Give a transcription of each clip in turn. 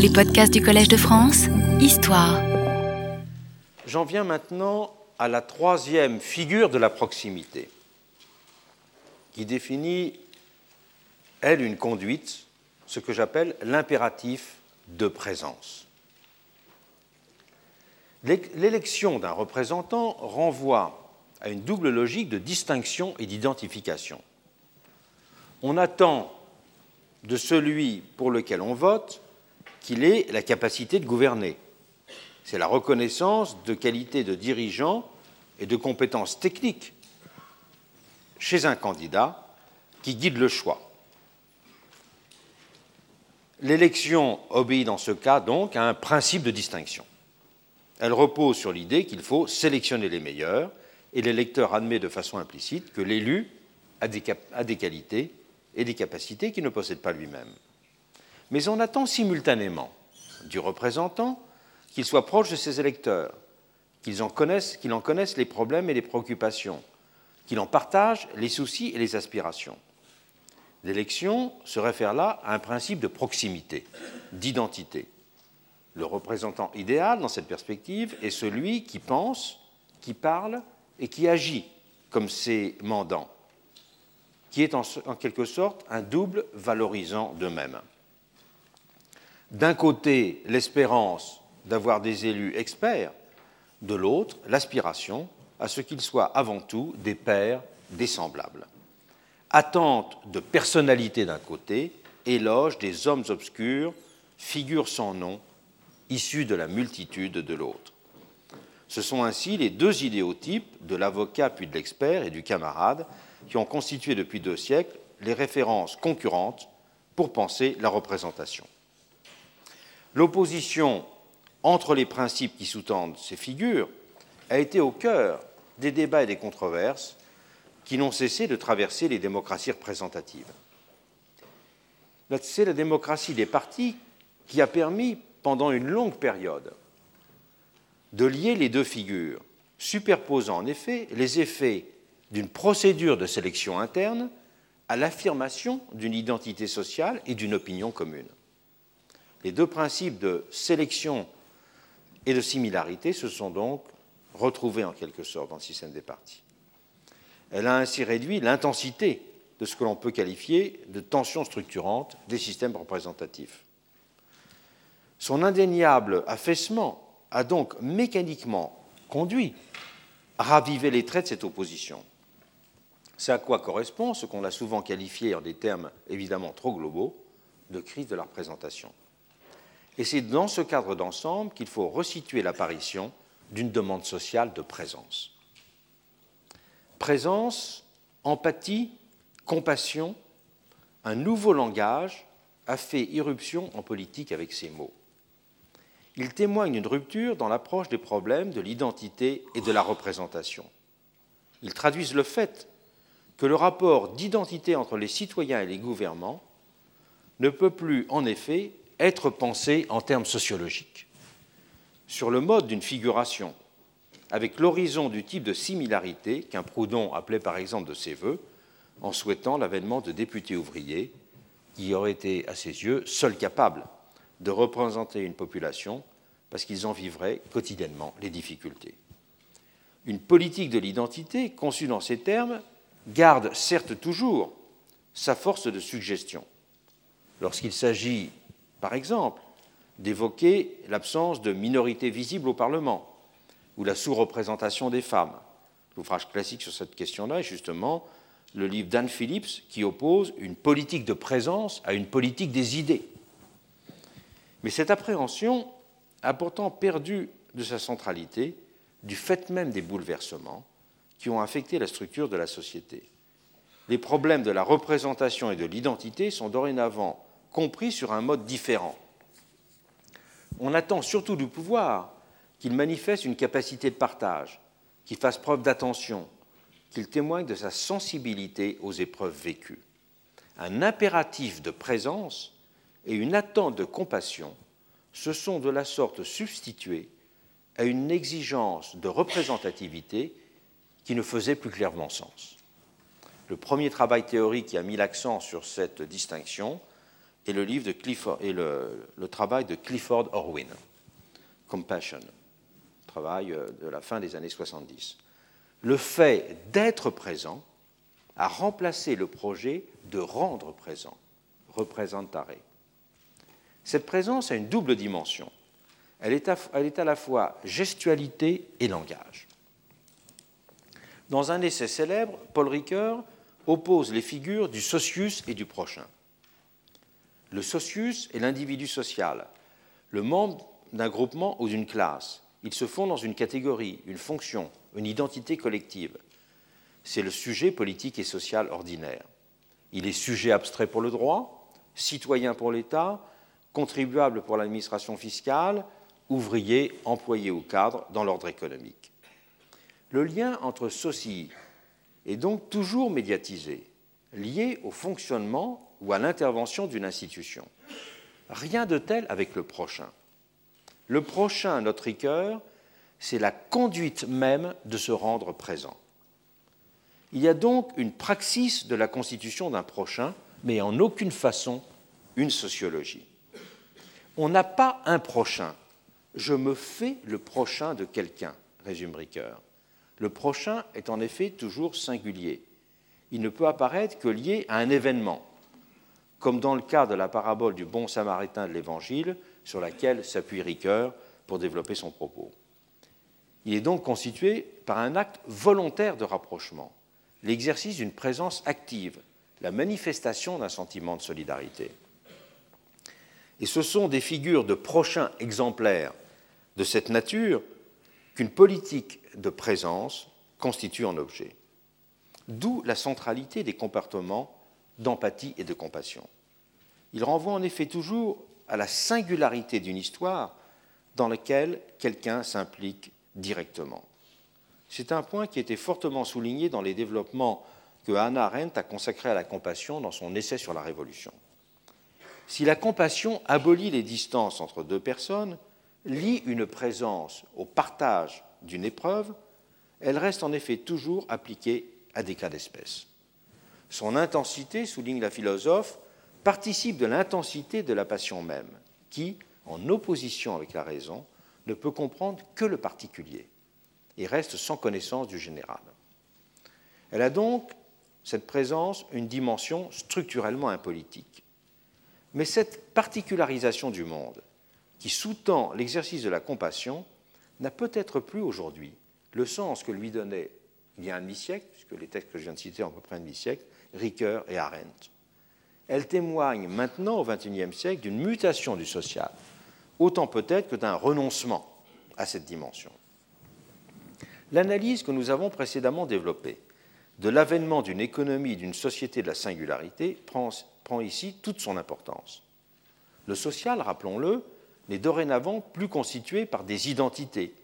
Les podcasts du Collège de France, Histoire. J'en viens maintenant à la troisième figure de la proximité, qui définit, elle, une conduite, ce que j'appelle l'impératif de présence. L'élection d'un représentant renvoie à une double logique de distinction et d'identification. On attend de celui pour lequel on vote qu'il ait la capacité de gouverner. C'est la reconnaissance de qualités de dirigeant et de compétences techniques chez un candidat qui guide le choix. L'élection obéit dans ce cas donc à un principe de distinction. Elle repose sur l'idée qu'il faut sélectionner les meilleurs et l'électeur admet de façon implicite que l'élu a, des, qualités et des capacités qu'il ne possède pas lui-même. Mais on attend simultanément du représentant qu'il soit proche de ses électeurs, qu'il en, en connaisse les problèmes et les préoccupations, qu'il en partage les soucis et les aspirations. L'élection se réfère là à un principe de proximité, d'identité. Le représentant idéal dans cette perspective est celui qui pense, qui parle et qui agit comme ses mandants, qui est en, quelque sorte un double valorisant d'eux-mêmes. D'un côté, l'espérance d'avoir des élus experts, de l'autre, l'aspiration à ce qu'ils soient avant tout des pairs, des semblables. Attente de personnalité d'un côté, éloge des hommes obscurs, figures sans nom, issus de la multitude de l'autre. Ce sont ainsi les deux idéotypes de l'avocat puis de l'expert et du camarade qui ont constitué depuis deux siècles les références concurrentes pour penser la représentation. L'opposition entre les principes qui sous-tendent ces figures a été au cœur des débats et des controverses qui n'ont cessé de traverser les démocraties représentatives. C'est la démocratie des partis qui a permis, pendant une longue période, de lier les deux figures, superposant en effet les effets d'une procédure de sélection interne à l'affirmation d'une identité sociale et d'une opinion commune. Les deux principes de sélection et de similarité se sont donc retrouvés en quelque sorte dans le système des partis. Elle a ainsi réduit l'intensité de ce que l'on peut qualifier de tension structurante des systèmes représentatifs. Son indéniable affaissement a donc mécaniquement conduit à raviver les traits de cette opposition. C'est à quoi correspond ce qu'on a souvent qualifié en des termes évidemment trop globaux de crise de la représentation. Et c'est dans ce cadre d'ensemble qu'il faut resituer l'apparition d'une demande sociale de présence. Présence, empathie, compassion, un nouveau langage a fait irruption en politique avec ces mots. Il témoigne d'une rupture dans l'approche des problèmes de l'identité et de la représentation. Ils traduisent le fait que le rapport d'identité entre les citoyens et les gouvernements ne peut plus, en effet, être pensé en termes sociologiques, sur le mode d'une figuration, avec l'horizon du type de similarité qu'un Proudhon appelait par exemple de ses voeux, en souhaitant l'avènement de députés ouvriers qui auraient été, à ses yeux, seuls capables de représenter une population parce qu'ils en vivraient quotidiennement les difficultés. Une politique de l'identité, conçue dans ces termes, garde certes toujours sa force de suggestion. Lorsqu'il s'agit par exemple, d'évoquer l'absence de minorité visible au Parlement ou la sous-représentation des femmes. L'ouvrage classique sur cette question-là est justement le livre d'Anne Phillips qui oppose une politique de présence à une politique des idées. Mais cette appréhension a pourtant perdu de sa centralité du fait même des bouleversements qui ont affecté la structure de la société. Les problèmes de la représentation et de l'identité sont dorénavant compris sur un mode différent. On attend surtout du pouvoir qu'il manifeste une capacité de partage, qu'il fasse preuve d'attention, qu'il témoigne de sa sensibilité aux épreuves vécues. Un impératif de présence et une attente de compassion se sont de la sorte substitués à une exigence de représentativité qui ne faisait plus clairement sens. Le premier travail théorique qui a mis l'accent sur cette distinction et le, livre Clifford, et le, travail de Clifford Orwin, Compassion, travail euh, de la fin des années 70. Le fait d'être présent a remplacé le projet de rendre présent, représentare. Cette présence a une double dimension. Elle est à la fois gestualité et langage. Dans un essai célèbre, Paul Ricoeur oppose les figures du socius et du prochain. Le socius est l'individu social, le membre d'un groupement ou d'une classe. Ils se font dans une catégorie, une fonction, une identité collective. C'est le sujet politique et social ordinaire. Il est sujet abstrait pour le droit, citoyen pour l'État, contribuable pour l'administration fiscale, ouvrier, employé ou cadre dans l'ordre économique. Le lien entre ceci est donc toujours médiatisé, lié au fonctionnement ou à l'intervention d'une institution. Rien de tel avec le prochain. Le prochain, notre Ricoeur, c'est la conduite même de se rendre présent. Il y a donc une praxis de la constitution d'un prochain, mais en aucune façon une sociologie. On n'a pas un prochain. Je me fais le prochain de quelqu'un, résume Ricoeur. Le prochain est en effet toujours singulier. Il ne peut apparaître que lié à un événement, comme dans le cas de la parabole du bon samaritain de l'Évangile, sur laquelle s'appuie Ricoeur pour développer son propos. Il est donc constitué par un acte volontaire de rapprochement, l'exercice d'une présence active, la manifestation d'un sentiment de solidarité. Et ce sont des figures de prochains exemplaires de cette nature qu'une politique de présence constitue en objet. D'où la centralité des comportements d'empathie et de compassion. Il renvoie en effet toujours à la singularité d'une histoire dans laquelle quelqu'un s'implique directement. C'est un point qui était fortement souligné dans les développements que Hannah Arendt a consacrés à la compassion dans son essai sur la Révolution. Si la compassion abolit les distances entre deux personnes, lie une présence au partage d'une épreuve, elle reste en effet toujours appliquée à des cas d'espèce. Son intensité, souligne la philosophe, participe de l'intensité de la passion même, qui, en opposition avec la raison, ne peut comprendre que le particulier et reste sans connaissance du général. Elle a donc, cette présence, une dimension structurellement impolitique. Mais cette particularisation du monde, qui sous-tend l'exercice de la compassion, n'a peut-être plus aujourd'hui le sens que lui donnait il y a un demi-siècle, puisque les textes que je viens de citer ont à peu près un demi-siècle, Ricoeur et Arendt. Elle témoigne maintenant, au XXIe siècle, d'une mutation du social, autant peut-être que d'un renoncement à cette dimension. L'analyse que nous avons précédemment développée de l'avènement d'une économie, d'une société de la singularité prend, prend ici toute son importance. Le social, rappelons-le, n'est dorénavant plus constitué par des identités,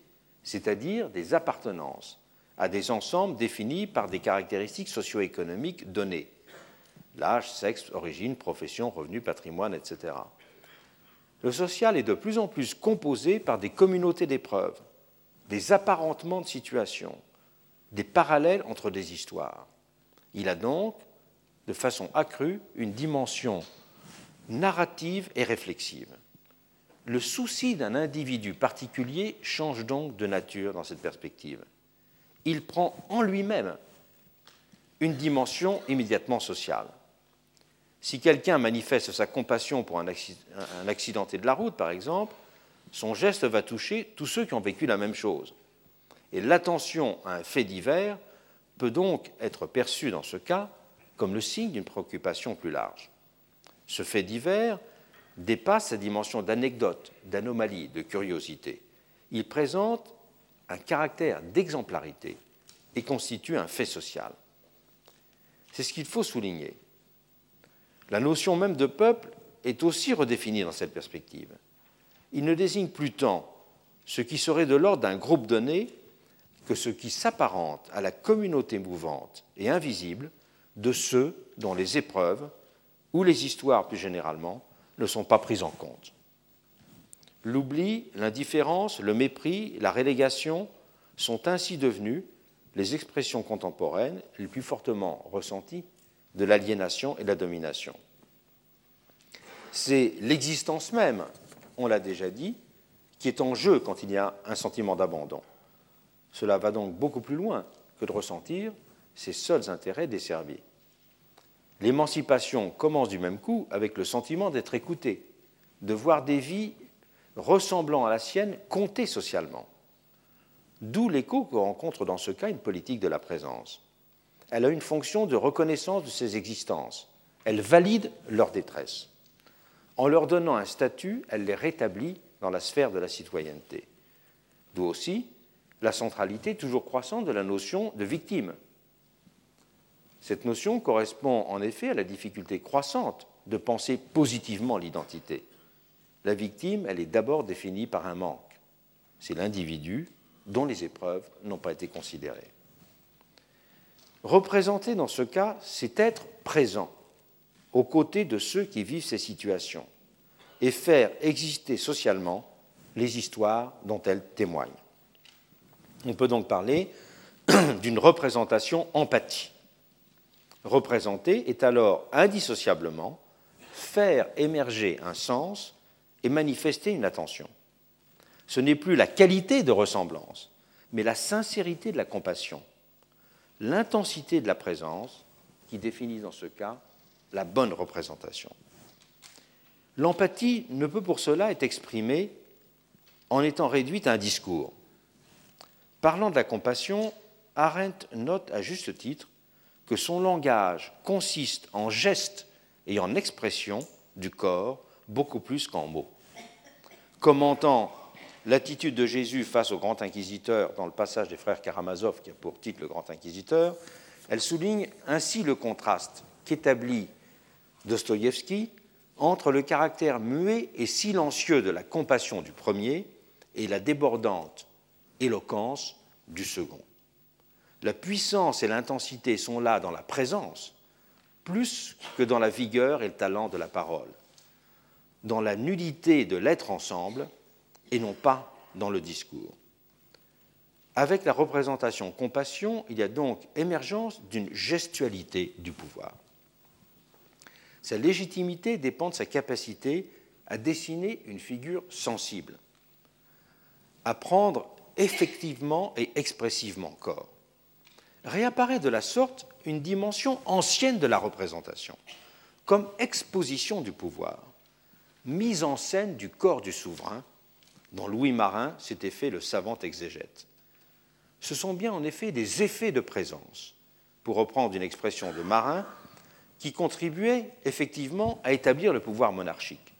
c'est-à-dire des appartenances à des ensembles définis par des caractéristiques socio-économiques données l'âge, sexe, origine, profession, revenu, patrimoine, etc. Le social est de plus en plus composé par des communautés d'épreuves, des apparentements de situations, des parallèles entre des histoires. Il a donc, de façon accrue une dimension narrative et réflexive. Le souci d'un individu particulier change donc de nature dans cette perspective. Il prend en lui-même une dimension immédiatement sociale. Si quelqu'un manifeste sa compassion pour un, accidenté de la route, par exemple, son geste va toucher tous ceux qui ont vécu la même chose. Et l'attention à un fait divers peut donc être perçue dans ce cas comme le signe d'une préoccupation plus large. Ce fait divers dépasse sa dimension d'anecdote, d'anomalie, de curiosité. Il présente un caractère d'exemplarité et constitue un fait social. C'est ce qu'il faut souligner. La notion même de peuple est aussi redéfinie dans cette perspective. Il ne désigne plus tant ce qui serait de l'ordre d'un groupe donné que ce qui s'apparente à la communauté mouvante et invisible de ceux dont les épreuves, ou les histoires plus généralement, ne sont pas prises en compte. L'oubli, l'indifférence, le mépris, la relégation sont ainsi devenus les expressions contemporaines les plus fortement ressenties de l'aliénation et de la domination. C'est l'existence même, on l'a déjà dit, qui est en jeu quand il y a un sentiment d'abandon. Cela va donc beaucoup plus loin que de ressentir ses seuls intérêts desservis. L'émancipation commence du même coup avec le sentiment d'être écouté, de voir des vies ressemblant à la sienne compter socialement. D'où l'écho que rencontre dans ce cas une politique de la présence. Elle a une fonction de reconnaissance de ces existences. Elle valide leur détresse. En leur donnant un statut, elle les rétablit dans la sphère de la citoyenneté. D'où aussi la centralité toujours croissante de la notion de victime. Cette notion correspond en effet à la difficulté croissante de penser positivement l'identité. La victime, elle est d'abord définie par un manque. C'est l'individu dont les épreuves n'ont pas été considérées. Représenter dans ce cas, c'est être présent aux côtés de ceux qui vivent ces situations et faire exister socialement les histoires dont elles témoignent. On peut donc parler d'une représentation empathie. Représenter est alors indissociablement faire émerger un sens et manifester une attention. Ce n'est plus la qualité de ressemblance, mais la sincérité de la compassion, l'intensité de la présence qui définit dans ce cas la bonne représentation. L'empathie ne peut pour cela être exprimée en étant réduite à un discours. Parlant de la compassion, Arendt note à juste titre que son langage consiste en gestes et en expressions du corps beaucoup plus qu'en mots. Commentant l'attitude de Jésus face au grand inquisiteur dans le passage des frères Karamazov qui a pour titre le grand inquisiteur, elle souligne ainsi le contraste qu'établit Dostoïevski entre le caractère muet et silencieux de la compassion du premier et la débordante éloquence du second. La puissance et l'intensité sont là dans la présence, plus que dans la vigueur et le talent de la parole, dans la nudité de l'être ensemble et non pas dans le discours. Avec la représentation compassion, il y a donc émergence d'une gestualité du pouvoir. Sa légitimité dépend de sa capacité à dessiner une figure sensible, à prendre effectivement et expressivement corps. Réapparaît de la sorte une dimension ancienne de la représentation, comme exposition du pouvoir, mise en scène du corps du souverain, dont Louis Marin s'était fait le savant exégète. Ce sont bien en effet des effets de présence, pour reprendre une expression de Marin, qui contribuaient effectivement à établir le pouvoir monarchique.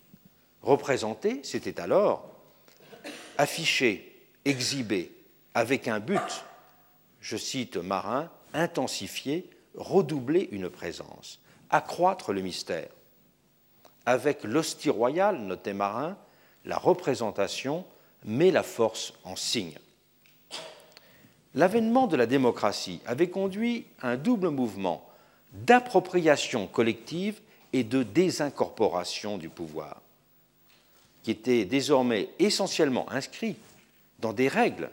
Représenter, c'était alors afficher, exhiber, avec un but, je cite Marin, intensifier, redoubler une présence, accroître le mystère. Avec l'hostie royale, notait Marin, la représentation met la force en signe. L'avènement de la démocratie avait conduit à un double mouvement d'appropriation collective et de désincorporation du pouvoir, qui était désormais essentiellement inscrit dans des règles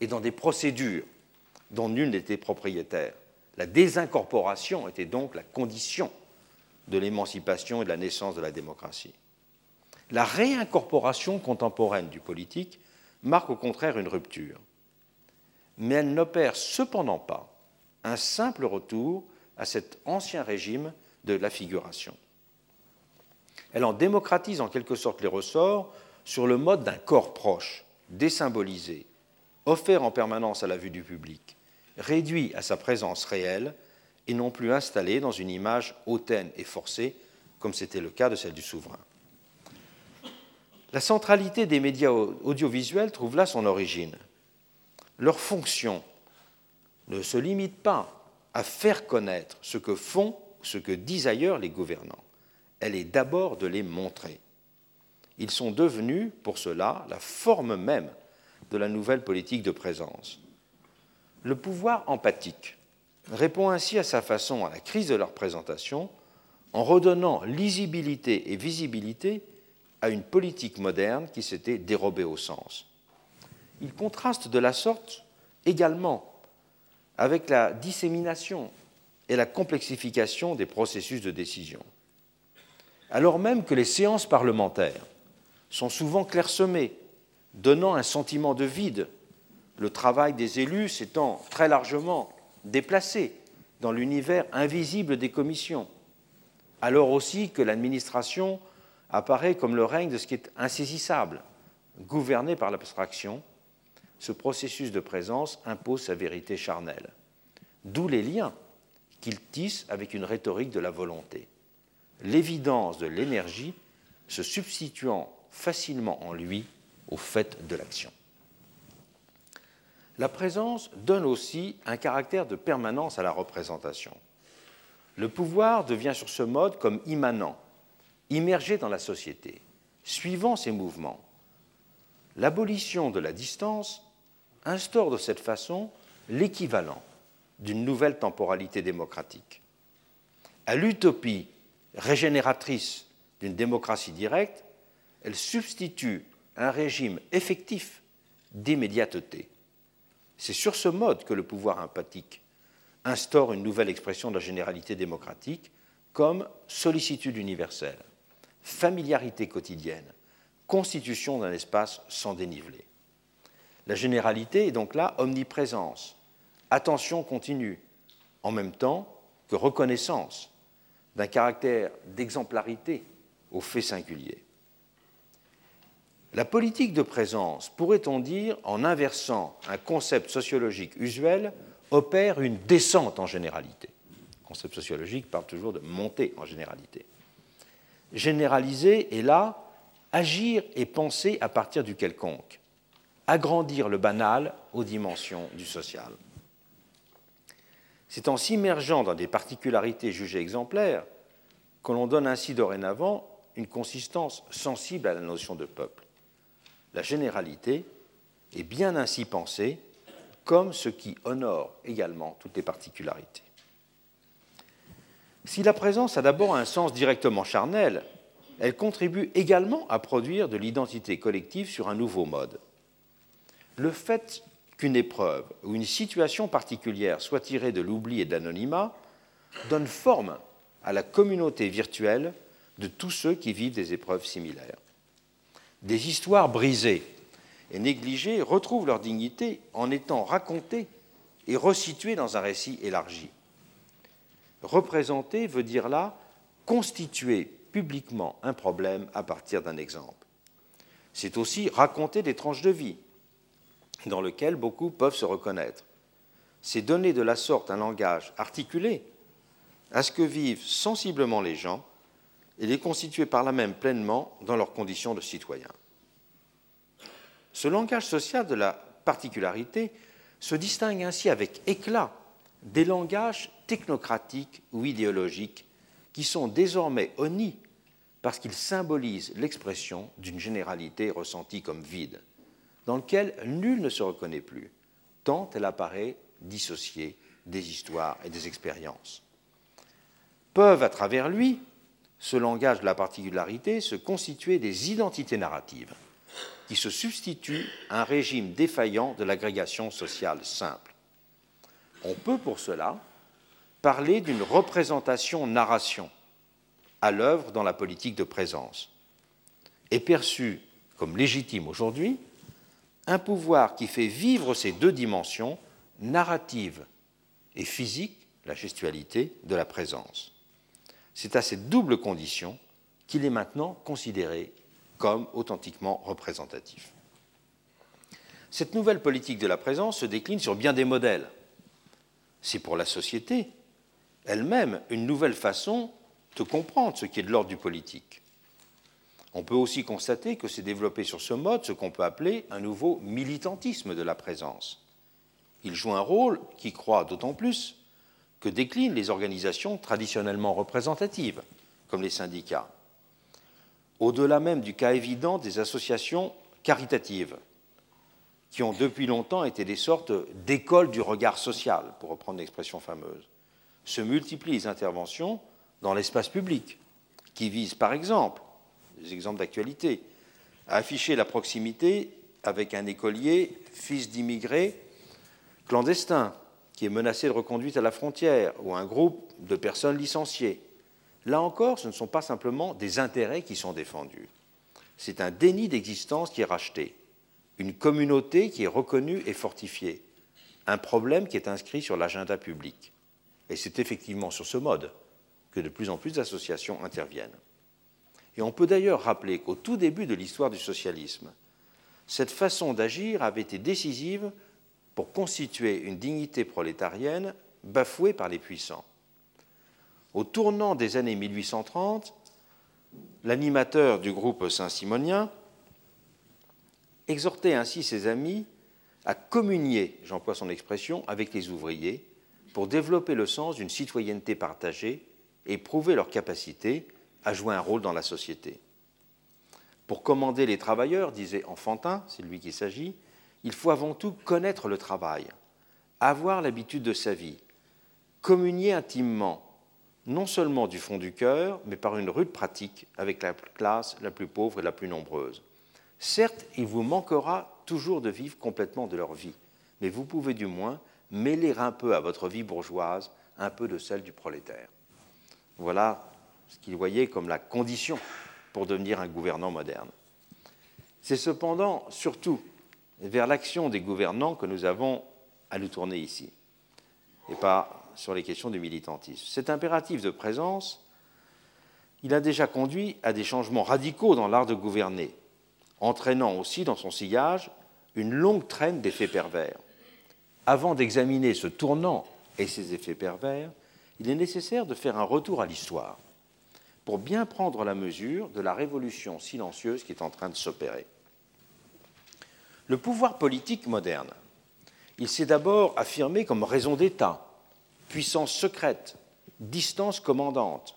et dans des procédures dont nul n'était propriétaire. La désincorporation était donc la condition de l'émancipation et de la naissance de la démocratie. La réincorporation contemporaine du politique marque au contraire une rupture, mais elle n'opère cependant pas un simple retour à cet ancien régime de la figuration. Elle en démocratise en quelque sorte les ressorts sur le mode d'un corps proche, désymbolisé, offert en permanence à la vue du public, réduit à sa présence réelle et non plus installé dans une image hautaine et forcée, comme c'était le cas de celle du souverain. La centralité des médias audiovisuels trouve là son origine. Leur fonction ne se limite pas à faire connaître ce que font, ce que disent ailleurs les gouvernants. Elle est d'abord de les montrer. Ils sont devenus, pour cela, la forme même de la nouvelle politique de présence. Le pouvoir empathique répond ainsi à sa façon à la crise de leur présentation en redonnant lisibilité et visibilité à une politique moderne qui s'était dérobée au sens. Il contraste de la sorte également avec la dissémination et la complexification des processus de décision. alors même que les séances parlementaires sont souvent clairsemées, donnant un sentiment de vide, le travail des élus s'étant très largement déplacé dans l'univers invisible des commissions, alors aussi que l'administration apparaît comme le règne de ce qui est insaisissable, gouverné par l'abstraction, ce processus de présence impose sa vérité charnelle. D'où les liens qu'il tisse avec une rhétorique de la volonté. L'évidence de l'énergie se substituant facilement en lui au fait de l'action. La présence donne aussi un caractère de permanence à la représentation. Le pouvoir devient sur ce mode comme immanent, immergé dans la société, suivant ses mouvements. L'abolition de la distance instaure de cette façon l'équivalent d'une nouvelle temporalité démocratique. À l'utopie régénératrice d'une démocratie directe, elle substitue un régime effectif d'immédiateté. C'est sur ce mode que le pouvoir empathique instaure une nouvelle expression de la généralité démocratique comme sollicitude universelle, familiarité quotidienne, constitution d'un espace sans dénivelé. La généralité est donc là omniprésence, attention continue, en même temps que reconnaissance d'un caractère d'exemplarité au fait singulier. La politique de présence, pourrait-on dire, en inversant un concept sociologique usuel, opère une descente en généralité. Le concept sociologique parle toujours de monter en généralité. Généraliser est là agir et penser à partir du quelconque, agrandir le banal aux dimensions du social. C'est en s'immergeant dans des particularités jugées exemplaires que l'on donne ainsi dorénavant une consistance sensible à la notion de peuple. La généralité est bien ainsi pensée comme ce qui honore également toutes les particularités. Si la présence a d'abord un sens directement charnel, elle contribue également à produire de l'identité collective sur un nouveau mode. Le fait qu'une épreuve ou une situation particulière soit tirée de l'oubli et de l'anonymat donne forme à la communauté virtuelle de tous ceux qui vivent des épreuves similaires. Des histoires brisées et négligées retrouvent leur dignité en étant racontées et resituées dans un récit élargi. Représenter veut dire là constituer publiquement un problème à partir d'un exemple. C'est aussi raconter des tranches de vie, dans lequel beaucoup peuvent se reconnaître. C'est donner de la sorte un langage articulé à ce que vivent sensiblement les gens et les constituer par là même pleinement dans leurs conditions de citoyens. Ce langage social de la particularité se distingue ainsi avec éclat des langages technocratiques ou idéologiques qui sont désormais honnis parce qu'ils symbolisent l'expression d'une généralité ressentie comme vide dans lequel nul ne se reconnaît plus, tant elle apparaît dissociée des histoires et des expériences. Peuvent, à travers lui, ce langage de la particularité, se constituer des identités narratives qui se substituent à un régime défaillant de l'agrégation sociale simple. On peut pour cela parler d'une représentation-narration à l'œuvre dans la politique de présence, et perçue comme légitime aujourd'hui un pouvoir qui fait vivre ces deux dimensions, narrative et physique, la gestualité de la présence. C'est à cette double condition qu'il est maintenant considéré comme authentiquement représentatif. Cette nouvelle politique de la présence se décline sur bien des modèles. C'est pour la société elle-même une nouvelle façon de comprendre ce qui est de l'ordre du politique. On peut aussi constater que s'est développé sur ce mode ce qu'on peut appeler un nouveau militantisme de la présence. Il joue un rôle qui croît d'autant plus que déclinent les organisations traditionnellement représentatives, comme les syndicats. Au-delà même du cas évident des associations caritatives, qui ont depuis longtemps été des sortes d'écoles du regard social, pour reprendre l'expression fameuse, se multiplient les interventions dans l'espace public, qui visent par exemple des exemples d'actualité, à afficher la proximité avec un écolier, fils d'immigrés clandestins, qui est menacé de reconduite à la frontière, ou un groupe de personnes licenciées, Là encore, ce ne sont pas simplement des intérêts qui sont défendus. C'est un déni d'existence qui est racheté, une communauté qui est reconnue et fortifiée, un problème qui est inscrit sur l'agenda public. Et c'est effectivement sur ce mode que de plus en plus d'associations interviennent. Et on peut d'ailleurs rappeler qu'au tout début de l'histoire du socialisme, cette façon d'agir avait été décisive pour constituer une dignité prolétarienne bafouée par les puissants. Au tournant des années 1830, l'animateur du groupe Saint-Simonien exhortait ainsi ses amis à communier, j'emploie son expression, avec les ouvriers pour développer le sens d'une citoyenneté partagée et prouver leur capacité à jouer un rôle dans la société. Pour commander les travailleurs, disait Enfantin, c'est lui qui s'agit, il faut avant tout connaître le travail, avoir l'habitude de sa vie, communier intimement, non seulement du fond du cœur, mais par une rude pratique avec la classe la plus pauvre et la plus nombreuse. Certes, il vous manquera toujours de vivre complètement de leur vie, mais vous pouvez du moins mêler un peu à votre vie bourgeoise un peu de celle du prolétaire. Voilà ce qu'il voyait comme la condition pour devenir un gouvernant moderne. C'est cependant surtout vers l'action des gouvernants que nous avons à nous tourner ici, et pas sur les questions du militantisme. Cet impératif de présence, il a déjà conduit à des changements radicaux dans l'art de gouverner, entraînant aussi dans son sillage une longue traîne d'effets pervers. Avant d'examiner ce tournant et ses effets pervers, il est nécessaire de faire un retour à l'histoire pour bien prendre la mesure de la révolution silencieuse qui est en train de s'opérer. Le pouvoir politique moderne, il s'est d'abord affirmé comme raison d'État, puissance secrète, distance commandante.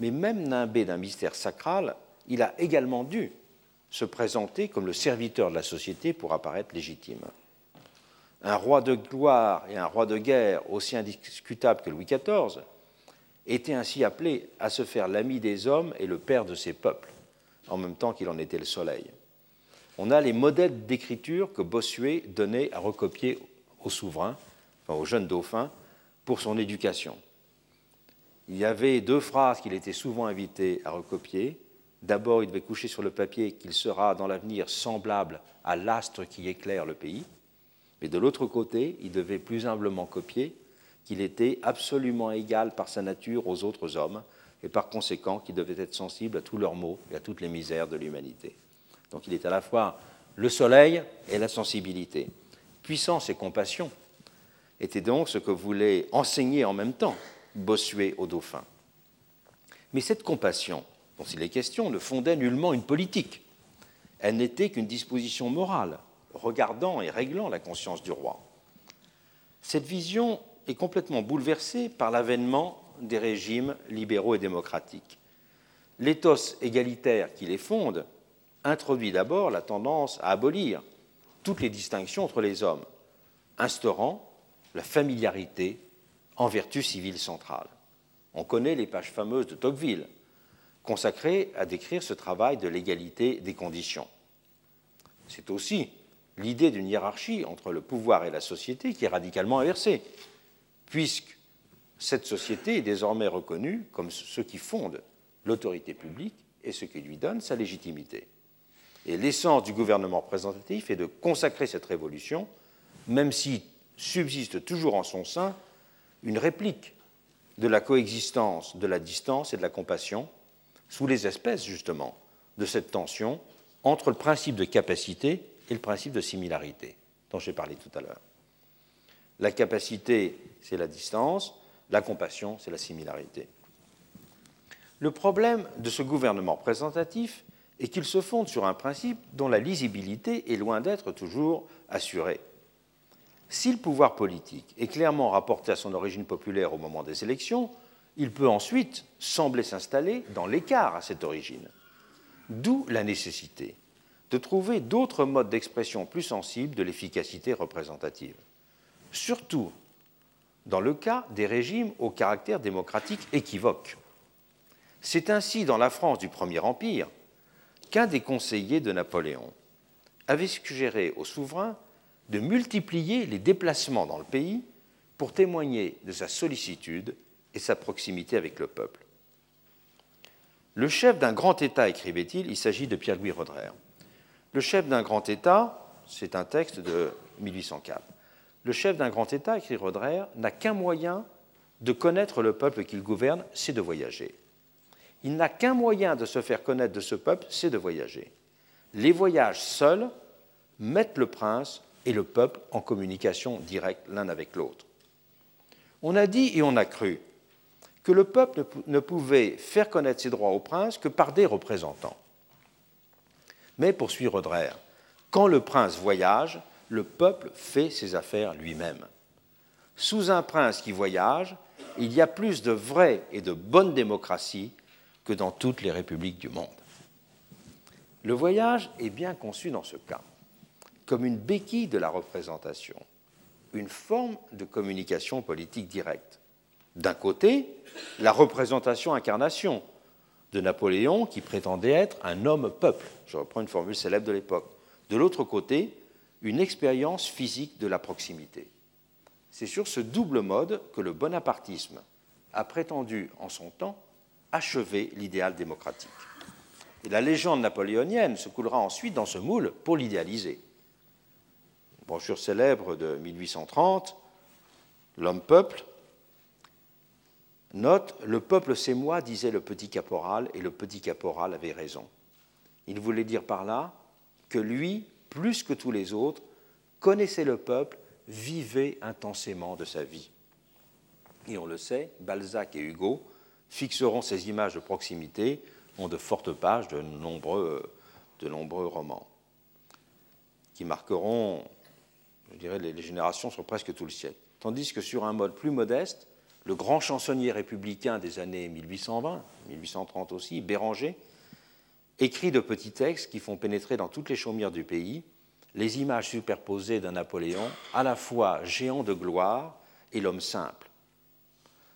Mais même nimbé d'un mystère sacral, il a également dû se présenter comme le serviteur de la société pour apparaître légitime. Un roi de gloire et un roi de guerre aussi indiscutable que Louis XIV était ainsi appelé à se faire l'ami des hommes et le père de ses peuples, en même temps qu'il en était le soleil on a les modèles d'écriture que Bossuet donnait à recopier au souverain, enfin au jeune dauphin, pour son éducation. Il y avait deux phrases qu'il était souvent invité à recopier. D'abord, il devait coucher sur le papier qu'il sera dans l'avenir semblable à l'astre qui éclaire le pays. Mais de l'autre côté, il devait plus humblement copier qu'il était absolument égal par sa nature aux autres hommes et par conséquent qu'il devait être sensible à tous leurs maux et à toutes les misères de l'humanité. Donc il est à la fois le soleil et la sensibilité. Puissance et compassion était donc ce que voulait enseigner en même temps Bossuet au dauphin. Mais cette compassion dont il est question ne fondait nullement une politique. Elle n'était qu'une disposition morale, regardant et réglant la conscience du roi. Cette vision est complètement bouleversée par l'avènement des régimes libéraux et démocratiques. L'éthos égalitaire qui les fonde introduit d'abord la tendance à abolir toutes les distinctions entre les hommes, instaurant la familiarité en vertu civile centrale. On connaît les pages fameuses de Tocqueville, consacrées à décrire ce travail de l'égalité des conditions. C'est aussi l'idée d'une hiérarchie entre le pouvoir et la société qui est radicalement inversée, puisque cette société est désormais reconnue comme ce qui fonde l'autorité publique et ce qui lui donne sa légitimité. Et l'essence du gouvernement représentatif est de consacrer cette révolution, même si subsiste toujours en son sein une réplique de la coexistence de la distance et de la compassion, sous les espèces justement de cette tension entre le principe de capacité et le principe de similarité dont j'ai parlé tout à l'heure. La capacité, c'est la distance, la compassion, c'est la similarité. Le problème de ce gouvernement représentatif et qu'il se fonde sur un principe dont la lisibilité est loin d'être toujours assurée. Si le pouvoir politique est clairement rapporté à son origine populaire au moment des élections, il peut ensuite sembler s'installer dans l'écart à cette origine. D'où la nécessité de trouver d'autres modes d'expression plus sensibles de l'efficacité représentative, surtout dans le cas des régimes au caractère démocratique équivoque. C'est ainsi dans la France du Premier Empire qu'un des conseillers de Napoléon avait suggéré au souverain de multiplier les déplacements dans le pays pour témoigner de sa sollicitude et sa proximité avec le peuple. Le chef d'un grand État, écrivait-il, il s'agit de Pierre-Louis Roderer. Le chef d'un grand État, c'est un texte de 1804. Le chef d'un grand État, écrit Roderer, n'a qu'un moyen de connaître le peuple qu'il gouverne, c'est de voyager. Il n'a qu'un moyen de se faire connaître de ce peuple, c'est de voyager. Les voyages seuls mettent le prince et le peuple en communication directe l'un avec l'autre. On a dit et on a cru que le peuple ne pouvait faire connaître ses droits au prince que par des représentants. Mais, poursuit Roderer, quand le prince voyage, le peuple fait ses affaires lui-même. Sous un prince qui voyage, il y a plus de vraie et de bonne démocratie que dans toutes les républiques du monde. Le voyage est bien conçu dans ce cas comme une béquille de la représentation, une forme de communication politique directe. D'un côté, la représentation incarnation de Napoléon qui prétendait être un homme-peuple, je reprends une formule célèbre de l'époque. De l'autre côté, une expérience physique de la proximité. C'est sur ce double mode que le bonapartisme a prétendu en son temps achever l'idéal démocratique. Et la légende napoléonienne se coulera ensuite dans ce moule pour l'idéaliser. Brochure célèbre de 1830, L'homme-peuple, note Le peuple, c'est moi, disait le petit caporal, et le petit caporal avait raison. Il voulait dire par là que lui, plus que tous les autres, connaissait le peuple, vivait intensément de sa vie. Et on le sait, Balzac et Hugo fixeront ces images de proximité ont de fortes pages de nombreux, de nombreux romans qui marqueront, je dirais, les, générations sur presque tout le siècle. Tandis que sur un mode plus modeste, le grand chansonnier républicain des années 1820, 1830 aussi, Béranger, écrit de petits textes qui font pénétrer dans toutes les chaumières du pays les images superposées d'un Napoléon, à la fois géant de gloire et l'homme simple.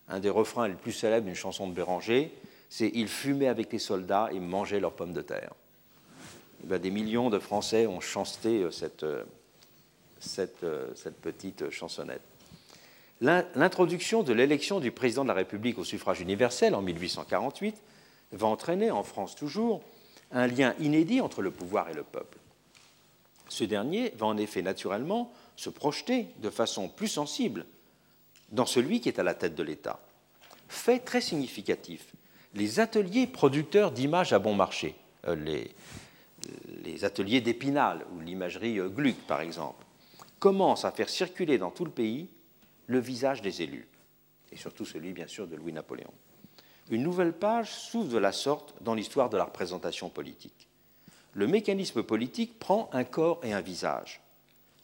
Un des refrains les plus célèbres d'une chanson de Béranger, c'est Il fumait avec les soldats et mangeait leurs pommes de terre. Eh des millions de Français ont chanté euh, cette, euh, euh, cette petite chansonnette. L'introduction de l'élection du président de la République au suffrage universel en 1848 va entraîner, en France toujours, un lien inédit entre le pouvoir et le peuple. Ce dernier va en effet naturellement se projeter de façon plus sensible dans celui qui est à la tête de l'État. Fait très significatif, les ateliers producteurs d'images à bon marché, euh, les, ateliers d'Épinal ou l'imagerie euh, Gluck par exemple, commencent à faire circuler dans tout le pays le visage des élus, et surtout celui bien sûr de Louis-Napoléon. Une nouvelle page s'ouvre de la sorte dans l'histoire de la représentation politique. Le mécanisme politique prend un corps et un visage.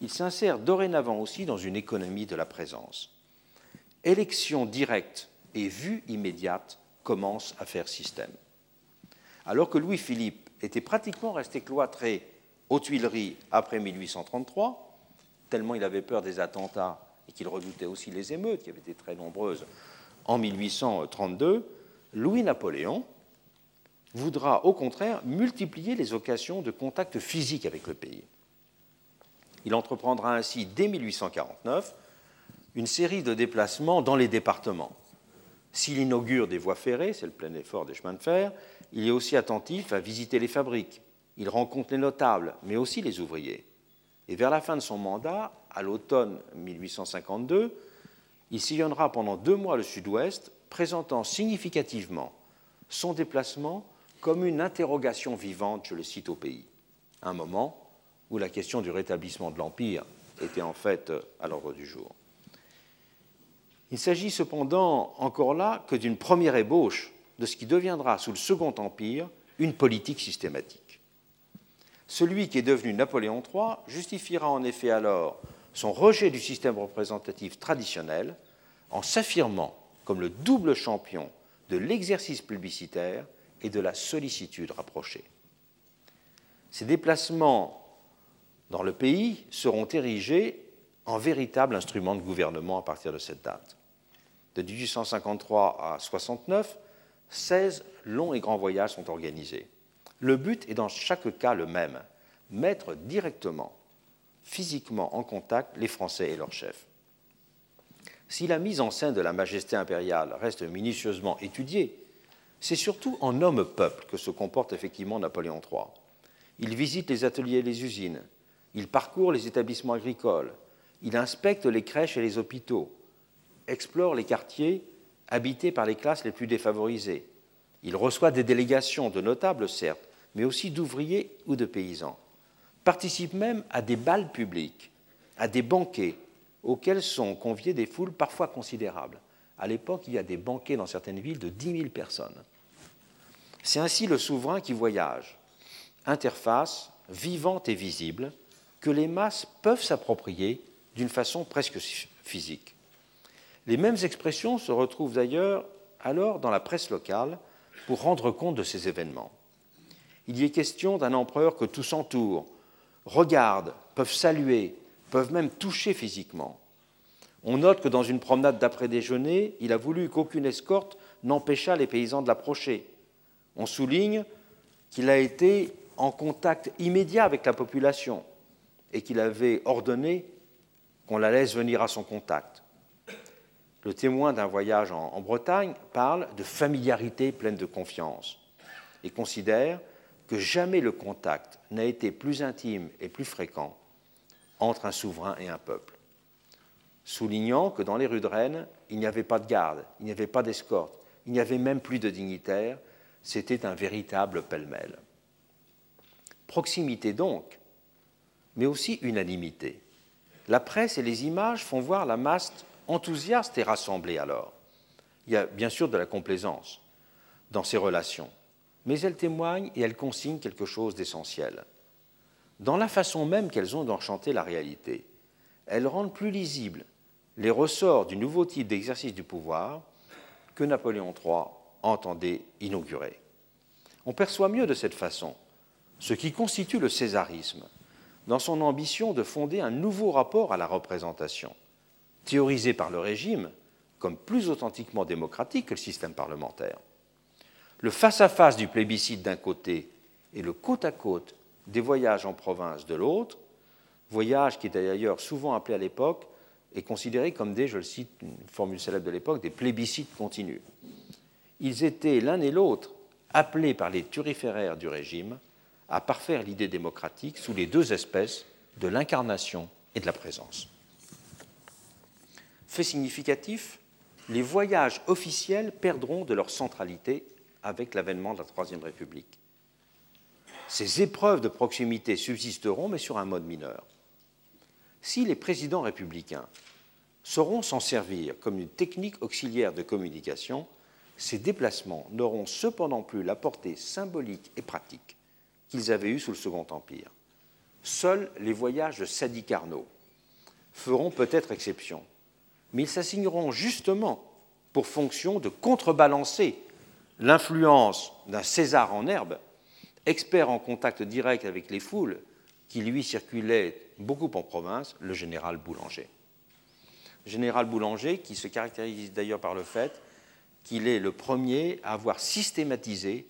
Il s'insère dorénavant aussi dans une économie de la présence. Élection directe et vue immédiate commence à faire système. Alors que Louis-Philippe était pratiquement resté cloîtré aux Tuileries après 1833, tellement il avait peur des attentats et qu'il redoutait aussi les émeutes, qui avaient été très nombreuses en 1832, Louis-Napoléon voudra au contraire multiplier les occasions de contact physique avec le pays. Il entreprendra ainsi dès 1849 une série de déplacements dans les départements, s'il inaugure des voies ferrées, c'est le plein effort des chemins de fer, il est aussi attentif à visiter les fabriques. Il rencontre les notables, mais aussi les ouvriers. Et vers la fin de son mandat, à l'automne 1852, il sillonnera pendant deux mois le sud-ouest, présentant significativement son déplacement comme une interrogation vivante, je le cite, au pays. Un moment où la question du rétablissement de l'Empire était en fait à l'ordre du jour. Il s'agit cependant encore là que d'une première ébauche de ce qui deviendra sous le Second Empire une politique systématique. Celui qui est devenu Napoléon III justifiera en effet alors son rejet du système représentatif traditionnel en s'affirmant comme le double champion de l'exercice publicitaire et de la sollicitude rapprochée. Ces déplacements dans le pays seront érigés en véritable instrument de gouvernement à partir de cette date de 1853 à 69, 16 longs et grands voyages sont organisés. Le but est dans chaque cas le même, mettre directement, physiquement en contact les Français et leurs chefs. Si la mise en scène de la majesté impériale reste minutieusement étudiée, C'est surtout en homme-peuple que se comporte effectivement Napoléon III. Il visite les ateliers et les usines, il parcourt les établissements agricoles, il inspecte les crèches et les hôpitaux, explore les quartiers habités par les classes les plus défavorisées. Il reçoit des délégations de notables, certes, mais aussi d'ouvriers ou de paysans. Participe même à des bals publics, à des banquets auxquels sont conviées des foules parfois considérables. À l'époque, il y a des banquets dans certaines villes de 10 000 personnes. C'est ainsi le souverain qui voyage, interface vivante et visible, que les masses peuvent s'approprier d'une façon presque physique. Les mêmes expressions se retrouvent d'ailleurs alors dans la presse locale pour rendre compte de ces événements. Il y est question d'un empereur que tous entourent, regardent, peuvent saluer, peuvent même toucher physiquement. On note que dans une promenade d'après-déjeuner, il a voulu qu'aucune escorte n'empêchât les paysans de l'approcher. On souligne qu'il a été en contact immédiat avec la population et qu'il avait ordonné qu'on la laisse venir à son contact. Le témoin d'un voyage en, Bretagne parle de familiarité pleine de confiance et considère que jamais le contact n'a été plus intime et plus fréquent entre un souverain et un peuple, soulignant que dans les rues de Rennes, il n'y avait pas de garde, il n'y avait pas d'escorte, il n'y avait même plus de dignitaires, c'était un véritable pêle-mêle. Proximité donc, mais aussi unanimité. La presse et les images font voir la masse enthousiaste et rassemblée alors. Il y a bien sûr de la complaisance dans ces relations, mais elles témoignent et elles consignent quelque chose d'essentiel. Dans la façon même qu'elles ont d'enchanter la réalité, elles rendent plus lisibles les ressorts du nouveau type d'exercice du pouvoir que Napoléon III entendait inaugurer. On perçoit mieux de cette façon ce qui constitue le césarisme, dans son ambition de fonder un nouveau rapport à la représentation, théorisé par le régime comme plus authentiquement démocratique que le système parlementaire. Le face-à-face du plébiscite d'un côté et le côte-à-côte des voyages en province de l'autre, voyage qui était d'ailleurs souvent appelé à l'époque et considéré comme des, je le cite, une formule célèbre de l'époque, des plébiscites continus. Ils étaient l'un et l'autre appelés par les turiféraires du régime à parfaire l'idée démocratique sous les deux espèces de l'incarnation et de la présence. Fait significatif, les voyages officiels perdront de leur centralité avec l'avènement de la Troisième République. Ces épreuves de proximité subsisteront, mais sur un mode mineur. Si les présidents républicains sauront s'en servir comme une technique auxiliaire de communication, ces déplacements n'auront cependant plus la portée symbolique et pratique qu'ils avaient eue sous le Second Empire. Seuls les voyages de Sadi Carnot feront peut-être exception, mais ils s'assigneront justement pour fonction de contrebalancer l'influence d'un César en herbe, expert en contact direct avec les foules, qui lui circulait beaucoup en province, le général Boulanger. général Boulanger qui se caractérise d'ailleurs par le fait qu'il est le premier à avoir systématisé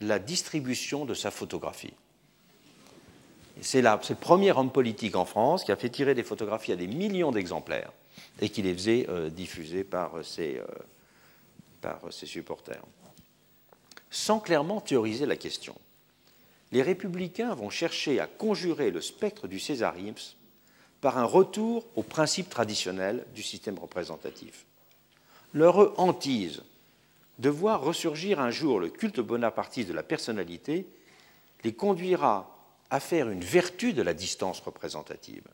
la distribution de sa photographie. C'est le premier homme politique en France qui a fait tirer des photographies à des millions d'exemplaires et qui les faisait euh, diffuser par ses, euh, par ses supporters. Sans clairement théoriser la question, les républicains vont chercher à conjurer le spectre du césarisme par un retour au principe traditionnel du système représentatif. Leur hantise de voir ressurgir un jour le culte bonapartiste de la personnalité les conduira à faire une vertu de la distance représentative.